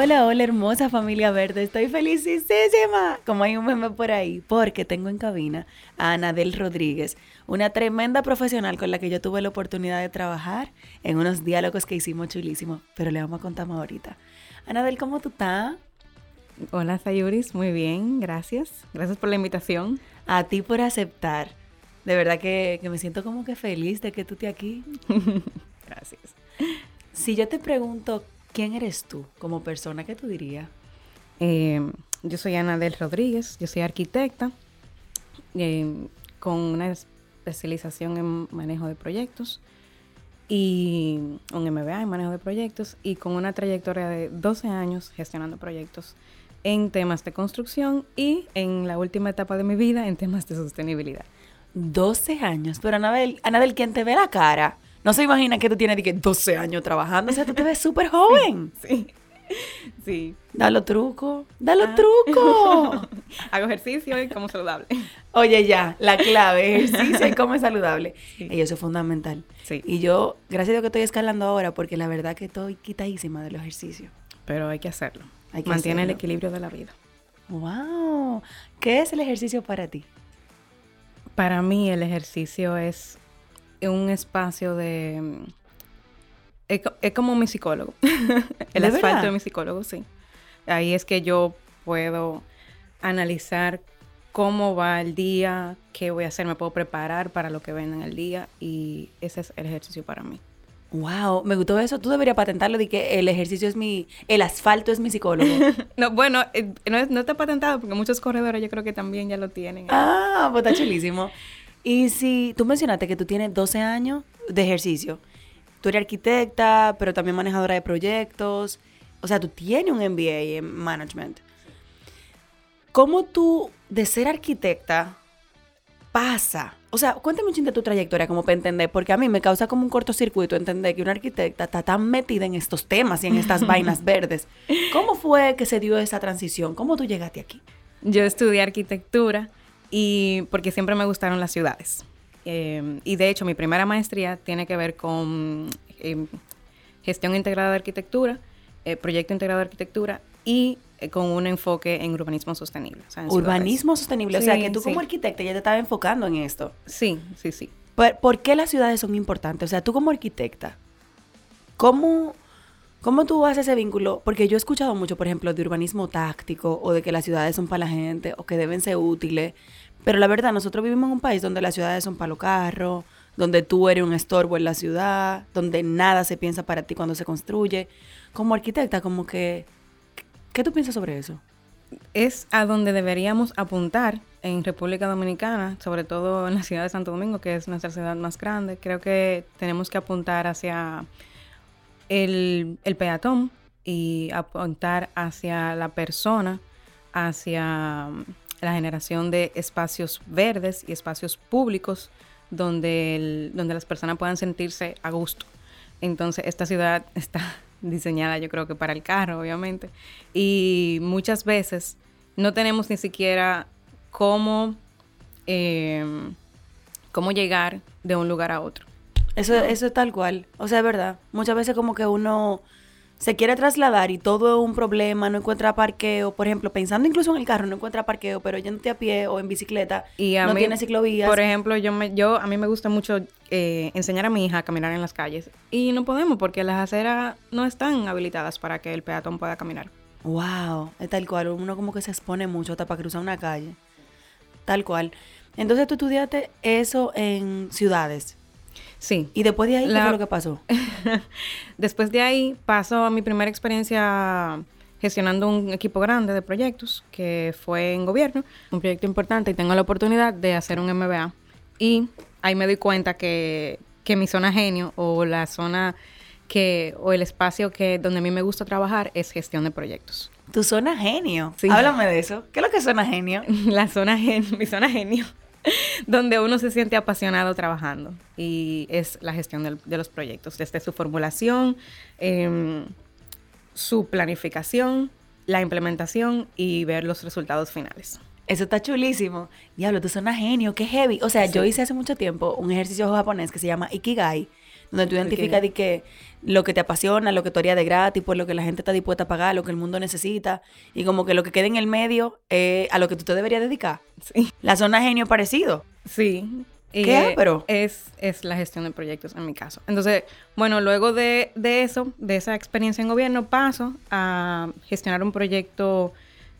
Hola, hola, hermosa familia verde. Estoy felicísima. Como hay un meme por ahí, porque tengo en cabina a Anadel Rodríguez, una tremenda profesional con la que yo tuve la oportunidad de trabajar en unos diálogos que hicimos chulísimos. Pero le vamos a contar más ahorita. Anadel, ¿cómo tú estás? Hola, Sayuris. Muy bien, gracias. Gracias por la invitación. A ti por aceptar. De verdad que, que me siento como que feliz de que tú estés aquí. gracias. Si yo te pregunto, ¿Quién eres tú como persona? ¿Qué tú dirías? Eh, yo soy Ana del Rodríguez, yo soy arquitecta eh, con una especialización en manejo de proyectos y un MBA en manejo de proyectos y con una trayectoria de 12 años gestionando proyectos en temas de construcción y en la última etapa de mi vida en temas de sostenibilidad. 12 años, pero Anabel, Anabel, ¿quién te ve la cara? No se imagina que tú tienes 12 años trabajando. O sea, tú te ves súper joven. Sí. Sí. Dalo truco. Dalo ah. truco. Hago ejercicio y como saludable. Oye, ya, la clave, ejercicio y como saludable. Y eso es fundamental. Sí. Y yo, gracias a Dios que estoy escalando ahora, porque la verdad que estoy quitadísima de los ejercicios. Pero hay que hacerlo. Hay que Mantiene el equilibrio de la vida. ¡Wow! ¿Qué es el ejercicio para ti? Para mí el ejercicio es un espacio de... Es, como mi psicólogo. el asfalto de mi psicólogo, sí. Ahí es que yo puedo analizar cómo va el día, qué voy a hacer, me puedo preparar para lo que venga en el día y ese es el ejercicio para mí. Wow, me gustó eso. Tú deberías patentarlo de que el ejercicio es mi, el asfalto es mi psicólogo. no, bueno, eh, no, no, está patentado porque muchos corredores yo creo que también ya lo tienen. Ah, pues está chulísimo. Y si tú mencionaste que tú tienes 12 años de ejercicio, tú eres arquitecta, pero también manejadora de proyectos, o sea, tú tienes un MBA en management. ¿Cómo tú, de ser arquitecta, pasa? O sea, cuéntame un ching de tu trayectoria como para entender, porque a mí me causa como un cortocircuito entender que una arquitecta está tan metida en estos temas y en estas vainas verdes. ¿Cómo fue que se dio esa transición? ¿Cómo tú llegaste aquí? Yo estudié arquitectura y porque siempre me gustaron las ciudades. Em, y de hecho, mi primera maestría tiene que ver con em, gestión integrada de arquitectura, eh, proyecto integrado de arquitectura y eh, con un enfoque en urbanismo sostenible. urbanismo sostenible, o sea, que tú como arquitecta ya te estabas enfocando en esto. Sí, sí, sí. ¿Por, qué las ciudades son importantes? O sea, tú como arquitecta, ¿cómo, ¿cómo tú haces ese vínculo? Porque yo he escuchado mucho, por ejemplo, de urbanismo táctico o de que las ciudades son para la gente o que deben ser útiles. Pero la verdad, nosotros vivimos en un país donde las ciudades son para los carros, donde tú eres un estorbo en la ciudad, donde nada se piensa para ti cuando se construye. Como arquitecta, como que, ¿qué tú piensas sobre eso? Es a donde deberíamos apuntar en República Dominicana, sobre todo en la ciudad de Santo Domingo, que es nuestra ciudad más grande. Creo que tenemos que apuntar hacia el, peatón y apuntar hacia la persona, hacia la generación de espacios verdes y espacios públicos donde, donde las personas puedan sentirse a gusto. Entonces, esta ciudad está diseñada yo creo que para el carro, obviamente, y muchas veces no tenemos ni siquiera cómo, em, cómo llegar de un lugar a otro. Eso, eso es tal cual, o sea, es verdad. Muchas veces como que uno se quiere trasladar y todo es un problema, no encuentra parqueo, por ejemplo, pensando incluso en el carro, no encuentra parqueo, pero yéndote a pie o en bicicleta, y no tiene ciclovías. Por ejemplo, yo me, yo a mí me gusta mucho eh, enseñar a mi hija a caminar en las calles y no podemos porque las aceras no están habilitadas para que el peatón pueda caminar. Wow, es tal cual, uno como que se expone mucho hasta para cruzar una calle. Tal cual. Entonces tú estudiaste eso en ciudades. Sí. Y después de ahí, ¿qué fue lo que pasó? Después de ahí paso a mi primera experiencia gestionando un equipo grande de proyectos, que fue en gobierno, un proyecto importante, y tengo la oportunidad de hacer un MBA. Y ahí me doy cuenta que, que mi zona genio o la zona que, o el espacio que donde a mí me gusta trabajar es gestión de proyectos. Tu zona genio. Sí. Háblame de eso. ¿Qué es lo que suena genio? la zona gen, mi zona genio, donde uno se siente apasionado trabajando y es la gestión del- de los proyectos, desde su formulación, em, su planificación, la implementación y ver los resultados finales. Eso está chulísimo. Diablo, tu zona genio, qué heavy. O sea, yo hice hace mucho tiempo un ejercicio japonés que se llama Ikigai, donde tú identificas de que lo que te apasiona, lo que tú harías de gratis, por lo que la gente está dispuesta a pagar, lo que el mundo necesita, y como que lo que queda en el medio es a lo que tú te deberías dedicar. Sí. La zona genio es parecido. Sí. Y, ¿Qué eh, ápero? Es, es la gestión de proyectos en mi caso. Entonces, bueno, luego de, de eso, de esa experiencia en gobierno, paso a gestionar un proyecto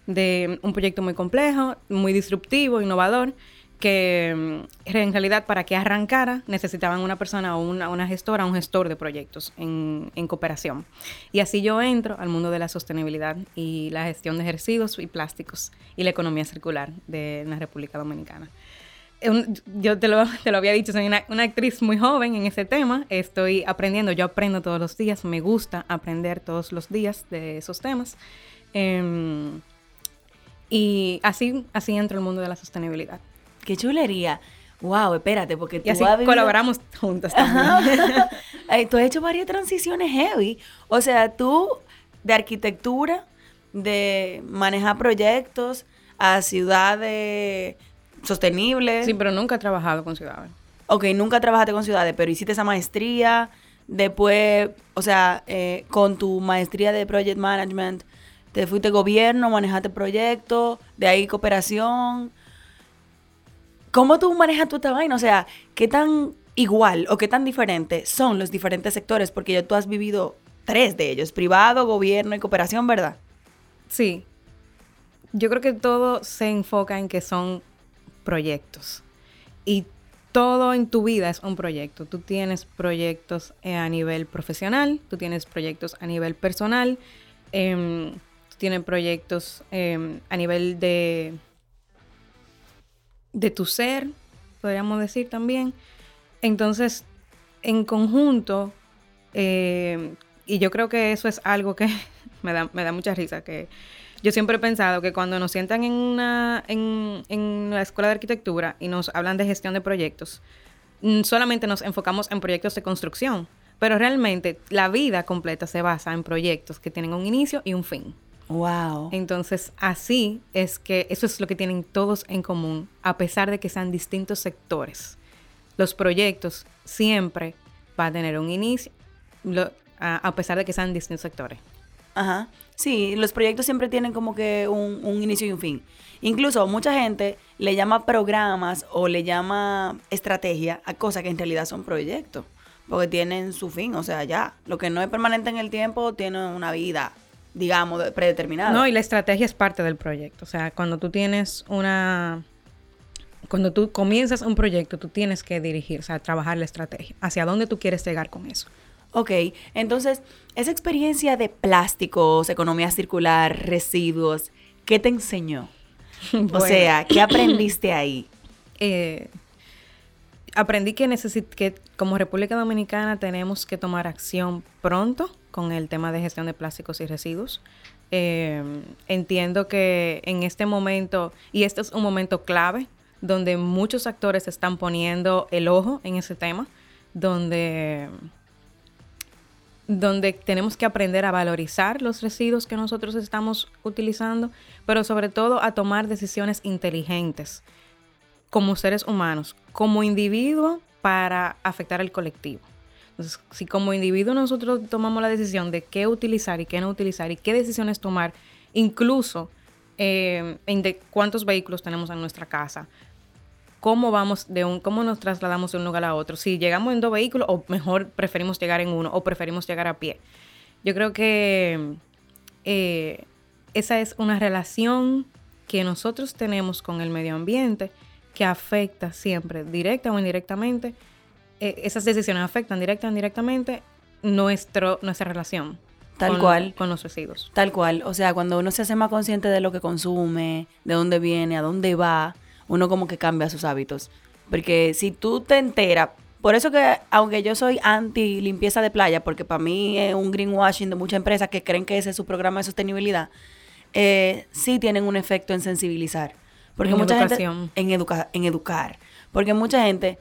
de un proyecto muy complejo, muy disruptivo, innovador, que mm, en realidad para que arrancara necesitaban una persona o una, una gestora, un gestor de proyectos en, en cooperación. Y así yo entro al mundo de la sostenibilidad y la gestión de residuos y plásticos y la economía circular de la República Dominicana. Un- yo te lo, te lo había dicho, soy una, una actriz muy joven en ese tema, estoy aprendiendo, yo aprendo todos los días, me gusta aprender todos los días de esos temas. Em, y así, así entro al mundo de la sostenibilidad. Qué chulería. Wow, espérate, porque tú Y así has vivido- colaboramos juntas también. Ay, tú has hecho varias transiciones heavy. O sea, tú de arquitectura, de manejar proyectos a ciudades sostenibles. Sí, pero nunca he trabajado con ciudades. Ok, nunca trabajaste con ciudades, pero hiciste esa maestría. Después, o sea, eh, con tu maestría de Project Management, te fuiste gobierno, manejaste proyectos, de ahí cooperación. ¿Cómo tú manejas tu esta vaina? O sea, ¿qué tan igual o qué tan diferente son los diferentes sectores? Porque ya tú has vivido tres de ellos, privado, gobierno y cooperación, ¿verdad? Sí. Yo creo que todo se enfoca en que son proyectos. Y todo en tu vida es un proyecto. Tú tienes proyectos eh, a nivel profesional, tú tienes proyectos a nivel personal, em, tú tienes proyectos em, a nivel de, de tu ser, podríamos decir también. Entonces, en conjunto, eh, y yo creo que eso es algo que me da, me da mucha risa, que yo siempre he pensado que cuando nos sientan en, una, en, en la escuela de arquitectura y nos hablan de gestión de proyectos, mm, solamente nos enfocamos en proyectos de construcción, pero realmente la vida completa se basa en proyectos que tienen un inicio y un fin. Wow. Entonces, así es que eso es lo que tienen todos en común, a pesar de que sean distintos sectores. Los proyectos siempre van a tener un inicio, lo- a, a pesar de que sean distintos sectores. Ajá. Sí, los proyectos siempre tienen como que un, un inicio y un fin. Incluso mucha gente le llama programas o le llama estrategia a cosas que en realidad son proyectos. Porque tienen su fin, o sea, ya. Lo que no es permanente en el tiempo tiene una vida, digamos, de- predeterminada. No, y la estrategia es parte del proyecto. O sea, cuando tú tienes una... Cuando tú comienzas un proyecto, tú tienes que dirigir, o sea, trabajar la estrategia. ¿Hacia dónde tú quieres llegar con eso? Ok, entonces, esa experiencia de plásticos, economía circular, residuos, ¿qué te enseñó? O sea, ¿qué aprendiste ahí? eh, aprendí que, necesit que como República Dominicana tenemos que tomar acción pronto con el tema de gestión de plásticos y residuos. Eh, entiendo que en este momento, y este es un momento clave, donde muchos actores están poniendo el ojo en ese tema, donde, donde tenemos que aprender a valorizar los residuos que nosotros estamos utilizando, pero sobre todo a tomar decisiones inteligentes como seres humanos, como individuo para afectar al colectivo. Entonces, si como individuo nosotros tomamos la decisión de qué utilizar y qué no utilizar y qué decisiones tomar, incluso eh, en de cuántos vehículos tenemos en nuestra casa, cómo vamos de un, cómo nos trasladamos de un lugar a otro, si llegamos en dos vehículos o mejor preferimos llegar en uno o preferimos llegar a pie. Yo creo que eh, esa es una relación que nosotros tenemos con el medio ambiente que afecta siempre, directa o indirectamente, eh, esas decisiones afectan directa o indirectamente nuestro, nuestra relación. Tal con- cual. Con los residuos. Tal cual. O sea, cuando uno se hace más consciente de lo que consume, de dónde viene, a dónde va, uno como que cambia sus hábitos. Porque si tú te enteras, por eso que aunque yo soy anti limpieza de playa, porque para mí es un greenwashing de muchas empresas que creen que ese es su programa de sostenibilidad, eh, sí tienen un efecto en sensibilizar. Porque En mucha educación. gente en, educa- en educar. Porque mucha gente,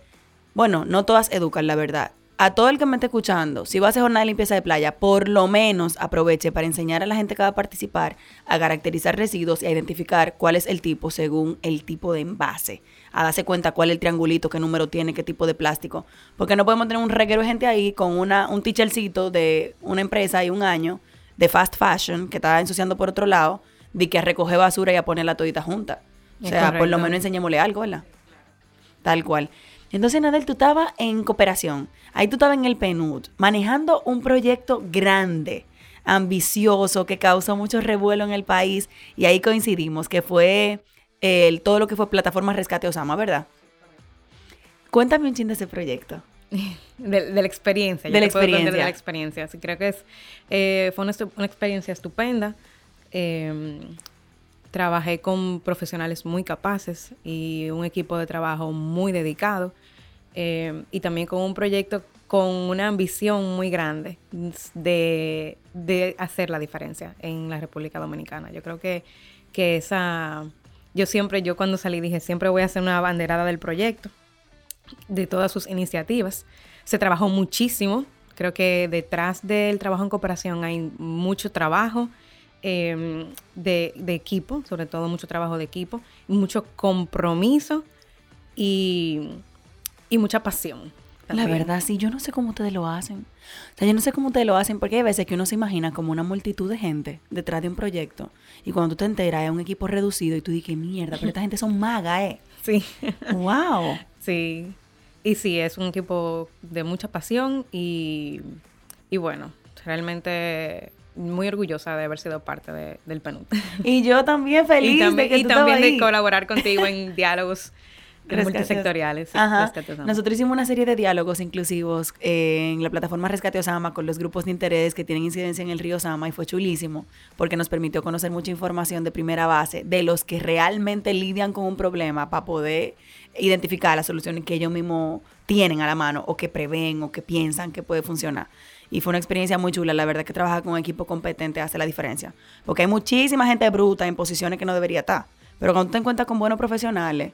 bueno, no todas educan, la verdad. A todo el que me esté escuchando, si va a hacer jornada de limpieza de playa, por lo menos aproveche para enseñar a la gente que va a participar a caracterizar residuos y a identificar cuál es el tipo según el tipo de envase. A darse cuenta cuál es el triangulito, qué número tiene, qué tipo de plástico. Porque no podemos tener un reguero de gente ahí con una, un teachercito de una empresa y un año de fast fashion que está ensuciando por otro lado, de que a recoger basura y a ponerla todita junta. O sea, por lo menos enseñémosle algo, ¿verdad? Tal cual. Entonces, Nadel, tú estabas en cooperación. Ahí tú estabas en el PNUD, manejando un proyecto grande, ambicioso, que causó mucho revuelo en el país. Y ahí coincidimos, que fue el, todo lo que fue Plataforma Rescate Osama, ¿verdad? Cuéntame un chin de ese proyecto. De, de la experiencia. yo De la experiencia. De la experiencia. Sí, creo que es, eh, fue una experiencia estupenda. Eh, trabajé con profesionales muy capaces y un equipo de trabajo muy dedicado. eh, y también con un proyecto con una ambición muy grande de, de hacer la diferencia en la República Dominicana. Yo creo que, que esa... Yo siempre, yo cuando salí dije, siempre voy a hacer una banderada del proyecto de todas sus iniciativas. Se trabajó muchísimo. Creo que detrás del trabajo en cooperación hay mucho trabajo eh, de, de equipo, sobre todo mucho trabajo de equipo, mucho compromiso y, y mucha pasión. La verdad, sí, yo no sé cómo ustedes lo hacen. O sea, yo no sé cómo ustedes lo hacen, porque hay veces que uno se imagina como una multitud de gente detrás de un proyecto. Y cuando tú te enteras, es un equipo reducido y tú dices, mierda, pero esta gente son magas, ¿eh? Sí, ¡Wow! sí. Y sí, es un equipo de mucha pasión y, y bueno, realmente muy orgullosa de haber sido parte de- del PNUD. Y yo también feliz y también, de que y tú también de ahí. colaborar contigo en diálogos multisectoriales. sí, Ajá. Rescate Osama. Nosotros hicimos una serie de diálogos inclusivos eh, en la plataforma Rescate Osama con los grupos de interés que tienen incidencia en el río Osama y fue chulísimo porque nos permitió conocer mucha información de primera base de los que realmente lidian con un problema para poder identificar las soluciones que ellos mismos tienen a la mano o que prevén o que piensan que puede funcionar. Y fue una experiencia muy chula. La verdad que trabajar con un equipo competente hace la diferencia. Porque hay muchísima gente bruta en posiciones que no debería estar. Pero cuando te encuentras con buenos profesionales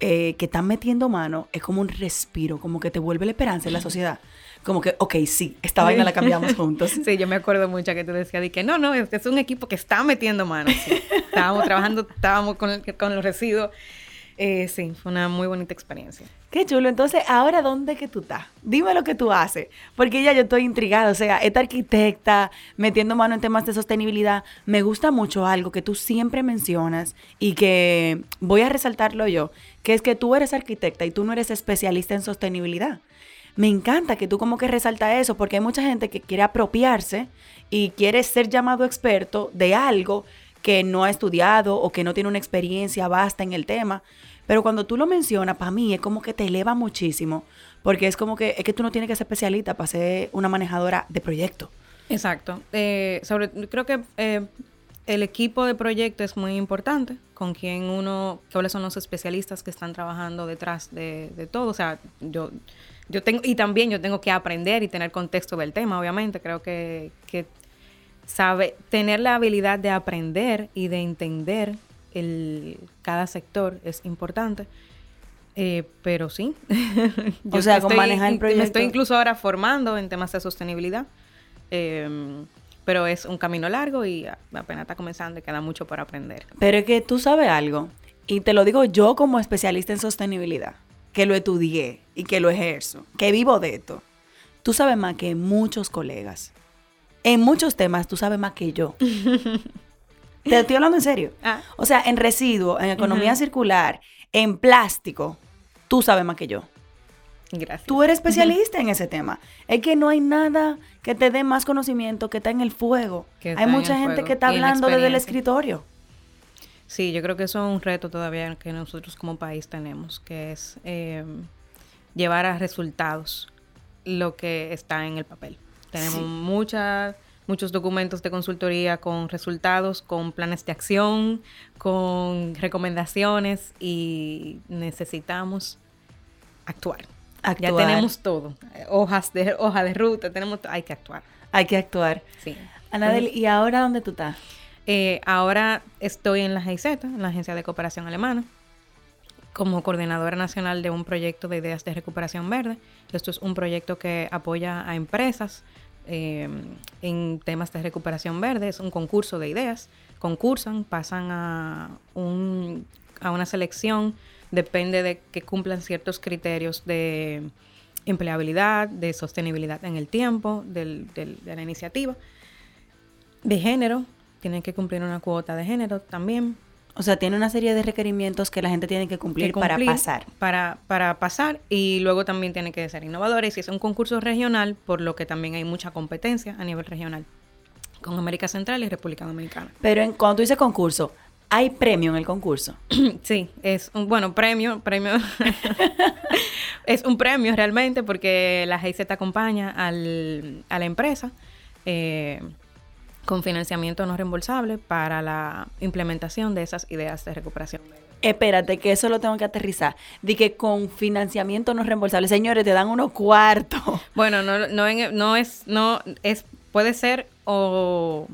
eh, que están metiendo mano, es como un respiro, como que te vuelve la esperanza en la sociedad. Como que, ok, sí, esta vaina la cambiamos juntos. Sí, yo me acuerdo mucho que tú decías de que no, no, este es un equipo que está metiendo manos. sí. Estábamos trabajando, estábamos con, el- con los residuos. Eh, sí, fue una muy bonita experiencia. Qué chulo. Entonces, ¿ahora dónde que tú estás? Dime lo que tú haces. Porque ya yo estoy intrigada. O sea, esta arquitecta, metiendo mano en temas de sostenibilidad, me gusta mucho algo que tú siempre mencionas y que voy a resaltarlo yo, que es que tú eres arquitecta y tú no eres especialista en sostenibilidad. Me encanta que tú como que resalta eso, porque hay mucha gente que quiere apropiarse y quiere ser llamado experto de algo que no ha estudiado o que no tiene una experiencia vasta en el tema. Pero cuando tú lo mencionas, para mí es como que te eleva muchísimo, porque es como que es que tú no tienes que ser especialista para ser una manejadora de proyecto. Exacto. Eh, sobre, creo que eh, el equipo de proyecto es muy importante, con quien uno, cuáles son los especialistas que están trabajando detrás de, de todo. O sea, yo, yo tengo, y también yo tengo que aprender y tener contexto del tema, obviamente. Creo que, que sabe, tener la habilidad de aprender y de entender el, cada sector es importante. Eh, pero sí. O sea, con manejar el Me proyecto. estoy incluso ahora formando en temas de sostenibilidad. Eh, pero es un camino largo y apenas está comenzando y queda mucho por aprender. Pero es que tú sabes algo, y te lo digo yo como especialista en sostenibilidad, que lo estudié y que lo ejerzo, que vivo de esto. Tú sabes más que muchos colegas. En muchos temas tú sabes más que yo. te estoy hablando en serio. Ah. O sea, en residuos, en economía circular, en plástico, tú sabes más que yo. Gracias. Tú eres especialista en ese tema. Es que no hay nada que te dé más conocimiento que está en el fuego. Hay mucha gente fuego que está y hablando desde el escritorio. Sí, yo creo que eso es un reto todavía que nosotros como país tenemos, que es eh, llevar a resultados lo que está en el papel. Tenemos muchas muchos documentos de consultoría con resultados, con planes de acción, con recomendaciones y necesitamos actuar. Ya tenemos todo, hojas de hoja de ruta, tenemos hay que actuar. Hay que actuar. Sí. Anadel, ¿y ahora dónde tú estás? Eh, ahora estoy en la GIZ, en la Agencia de Cooperación Alemana, como coordinadora nacional de un proyecto de ideas de recuperación verde. Esto es un proyecto que apoya a empresas eh, en temas de recuperación verde. Es un concurso de ideas. Concursan, pasan a, un, a una selección, depende de que cumplan ciertos criterios de empleabilidad, de sostenibilidad en el tiempo de la iniciativa, de género, tienen que cumplir una cuota de género también. O sea, tiene una serie de requerimientos que la gente tiene que cumplir, para pasar. Para, para pasar y luego también tiene que ser innovadores. Y es un concurso regional, por lo que también hay mucha competencia a nivel regional con América Central y República Dominicana. Pero en, cuando tú dices concurso, ¿hay premio en el concurso? sí, es un, bueno, premio, premio. es un premio realmente porque la GIZ acompaña al, a la empresa. Eh, con financiamiento no reembolsable para la implementación de esas ideas de recuperación. Espérate, que eso lo tengo que aterrizar. Di que con financiamiento no reembolsable, señores, te dan unos cuartos. Bueno, no, no, no es, no es, puede ser o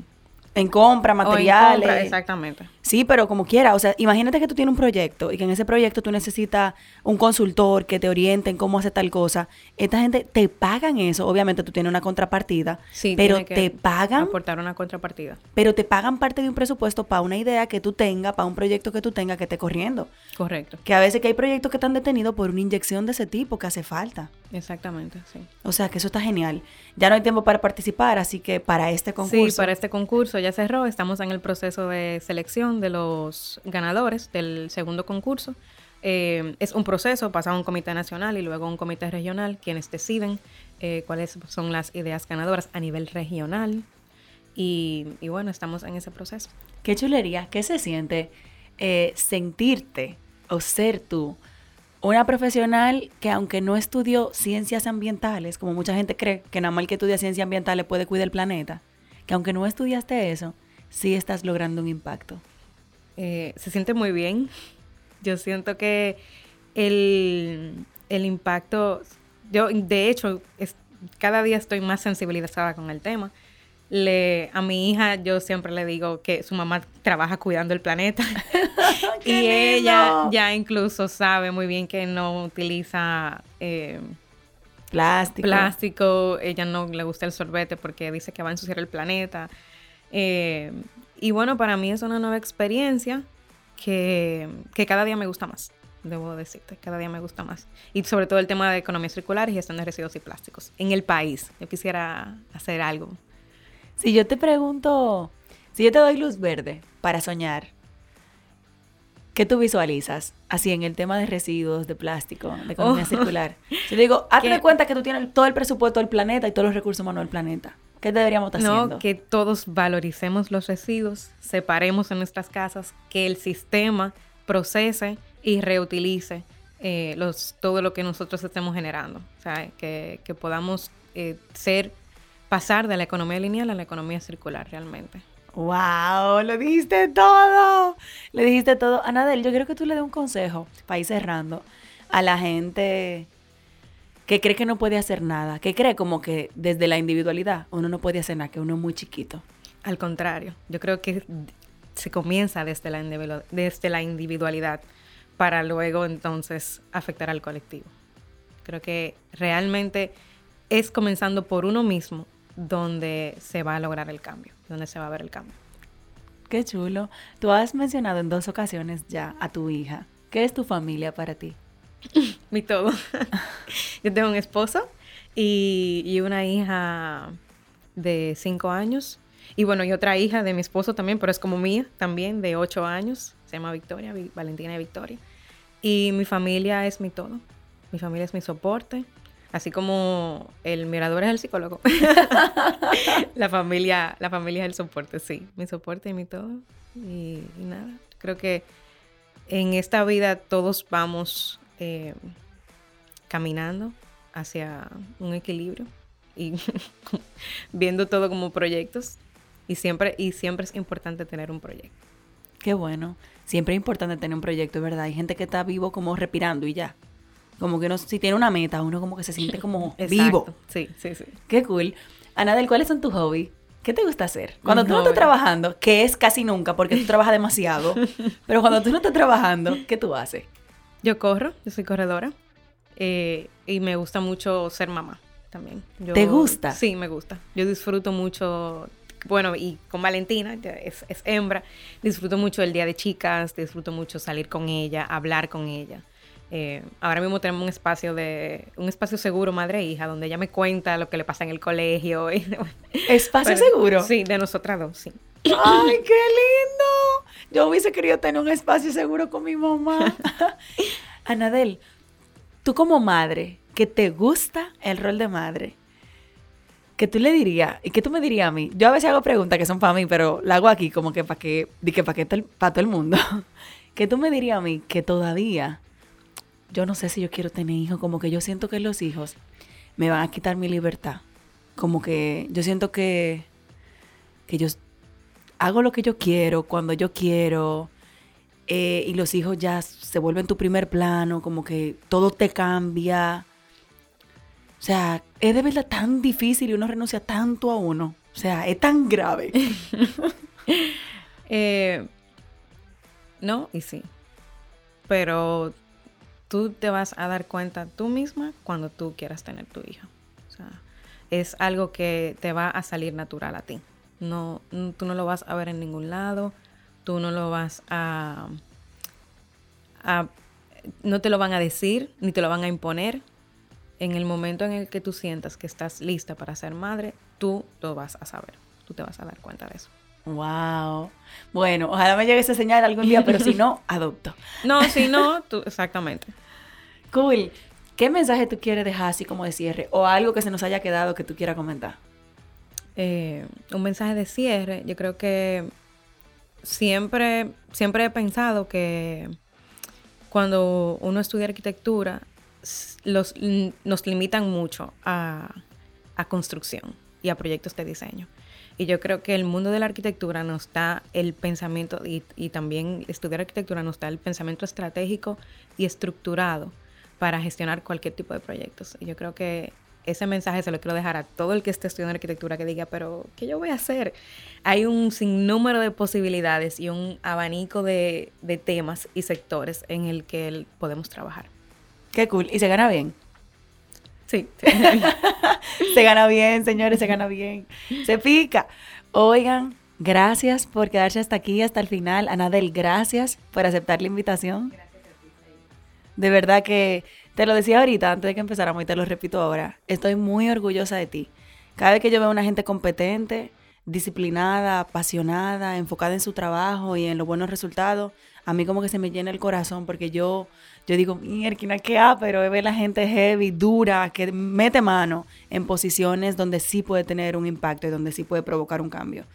en compra, materiales. exactamente. Sí, pero como quiera. O sea, imagínate que tú tienes un proyecto y que en ese proyecto tú necesitas un consultor que te oriente en cómo hacer tal cosa. Esta gente te pagan eso. Obviamente tú tienes una contrapartida. Sí, pero te pagan. Aportar una contrapartida. Pero te pagan parte de un presupuesto para una idea que tú tengas, para un proyecto que tú tengas que esté corriendo. Correcto. Que a veces que hay proyectos que están detenidos por una inyección de ese tipo que hace falta. Exactamente, sí. O sea, que eso está genial. Ya no hay tiempo para participar, así que para este concurso. Sí, para este concurso ya cerró. Estamos en el proceso de selección de los ganadores del segundo concurso. Eh, es un proceso, pasa a un comité nacional y luego a un comité regional, quienes deciden eh, cuáles son las ideas ganadoras a nivel regional. Y, bueno, estamos en ese proceso. Qué chulería, ¿qué se siente eh, sentirte o ser tú una profesional que aunque no estudió ciencias ambientales, como mucha gente cree que nada más el que estudia ciencias ambientales puede cuidar el planeta, que aunque no estudiaste eso, sí estás logrando un impacto. Eh, se siente muy bien. Yo siento que el, impacto, yo de hecho es, cada día estoy más sensibilizada con el tema. Le, a mi hija yo siempre le digo que su mamá trabaja cuidando el planeta y ella ya incluso sabe muy bien que no utiliza eh, plástico. plástico, ella no le gusta el sorbete porque dice que va a ensuciar el planeta. Eh, y bueno, para mí es una nueva experiencia que, cada día me gusta más, debo decirte, cada día me gusta más. Y sobre todo el tema de economía circular y gestión de residuos y plásticos en el país. Yo quisiera hacer algo. Si yo te pregunto, si yo te doy luz verde para soñar, ¿qué tú visualizas? Así en el tema de residuos, de plástico, de economía oh. circular. Yo digo, hazte cuenta que tú tienes todo el presupuesto del planeta y todos los recursos humanos del planeta. ¿Qué deberíamos estar no, haciendo? que todos valoricemos los residuos, separemos en nuestras casas, que el sistema procese y reutilice eh, los, todo lo que nosotros estemos generando. O sea, que, podamos eh, ser, pasar de la economía lineal a la economía circular realmente. ¡Wow! Lo dijiste todo. Le dijiste todo. Anadel, yo quiero que tú le des un consejo para ir cerrando a la gente que cree que no puede hacer nada, que cree como que desde la individualidad uno no puede hacer nada, que uno es muy chiquito. Al contrario, yo creo que se comienza desde la, desde la individualidad para luego entonces afectar al colectivo. Creo que realmente es comenzando por uno mismo donde se va a lograr el cambio, donde se va a ver el cambio. Qué chulo. Tú has mencionado en dos ocasiones ya a tu hija. ¿Qué es tu familia para ti? mi todo. Yo tengo un esposo y, una hija de cinco años. Y bueno, y otra hija de mi esposo también, pero es como mía también, de ocho años. Se llama Victoria, Valentina y Victoria. Y mi familia es mi todo. Mi familia es mi soporte. Así como el mirador es el psicólogo. la familia, la familia es el soporte, sí. Mi soporte y mi todo. Y, y nada. Creo que en esta vida todos vamos eh, caminando hacia un equilibrio y viendo todo como proyectos y siempre, y siempre es importante tener un proyecto. Qué bueno. Siempre es importante tener un proyecto, ¿verdad? Hay gente que está vivo como respirando y ya. Como que uno, si tiene una meta, uno como que se siente como vivo. Sí, sí, sí. Qué cool. Anadel, ¿cuáles son tus hobbies? ¿Qué te gusta hacer? Cuando tú no estás trabajando, que es casi nunca porque tú trabajas demasiado, pero cuando tú no estás trabajando, ¿qué tú haces? Yo corro, yo soy corredora eh, y me gusta mucho ser mamá también. ¿Te gusta? Sí, me gusta. Yo disfruto mucho, bueno, y con Valentina, es, es hembra, disfruto mucho el día de chicas, disfruto mucho salir con ella, hablar con ella. Eh, ahora mismo tenemos un espacio de un espacio seguro madre e hija donde ella me cuenta lo que le pasa en el colegio espacio seguro sí de nosotras dos sí. Ay qué lindo yo hubiese querido tener un espacio seguro con mi mamá. Anadel tú como madre que te gusta el rol de madre que tú le dirías y que tú me dirías a mí yo a veces hago preguntas que son para mí pero la hago aquí como que para que que para que para todo el mundo. Que tú me dirías a mí que todavía yo no sé si yo quiero tener hijos, como que yo siento que los hijos me van a quitar mi libertad. Como que yo siento que, que yo hago lo que yo quiero, cuando yo quiero, eh, y los hijos ya se vuelven tu primer plano, como que todo te cambia. O sea, es de verdad tan difícil y uno renuncia tanto a uno. O sea, es tan grave. Eh, no, y sí. Pero tú te vas a dar cuenta tú misma cuando tú quieras tener tu hijo. O sea, es algo que te va a salir natural a ti. No, tú no lo vas a ver en ningún lado, tú no lo vas a, a no te lo van a decir ni te lo van a imponer. En el momento en el que tú sientas que estás lista para ser madre, tú lo vas a saber. Tú te vas a dar cuenta de eso. Wow. Bueno, ojalá me llegue esa señal algún día, pero si no, adopto. No, si no, tú, exactamente. Cool. ¿Qué mensaje tú quieres dejar así como de cierre? O algo que se nos haya quedado que tú quieras comentar. Eh, un mensaje de cierre. Yo creo que siempre, siempre he pensado que cuando uno estudia arquitectura, los, nos limitan mucho a, a construcción y a proyectos de diseño. Y yo creo que el mundo de la arquitectura nos da el pensamiento, y, y, también estudiar arquitectura nos da el pensamiento estratégico y estructurado para gestionar cualquier tipo de proyectos. Y yo creo que ese mensaje se lo quiero dejar a todo el que esté estudiando arquitectura que diga, pero ¿qué yo voy a hacer? Hay un sinnúmero de posibilidades y un abanico de, de temas y sectores en el que podemos trabajar. Qué cool. ¿Y se gana bien? Sí. se gana bien, señores, se gana bien. Se pica. Oigan, gracias por quedarse hasta aquí, hasta el final. Anadel, gracias por aceptar la invitación. De verdad que te lo decía ahorita antes de que empezáramos y te lo repito ahora. Estoy muy orgullosa de ti. Cada vez que yo veo a una gente competente, disciplinada, apasionada, enfocada en su trabajo y en los buenos resultados, a mí como que se me llena el corazón porque yo yo digo, mierda, ¿qué ha? Pero ver la gente heavy, dura, que mete mano en posiciones donde sí puede tener un impacto y donde sí puede provocar un cambio.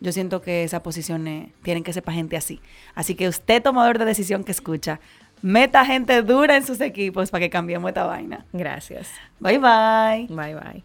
Yo siento que esas posiciones tienen que ser para gente así. Así que usted, tomador de decisión que escucha, meta gente dura en sus equipos para que cambiemos esta vaina. Gracias. Bye bye. Bye bye.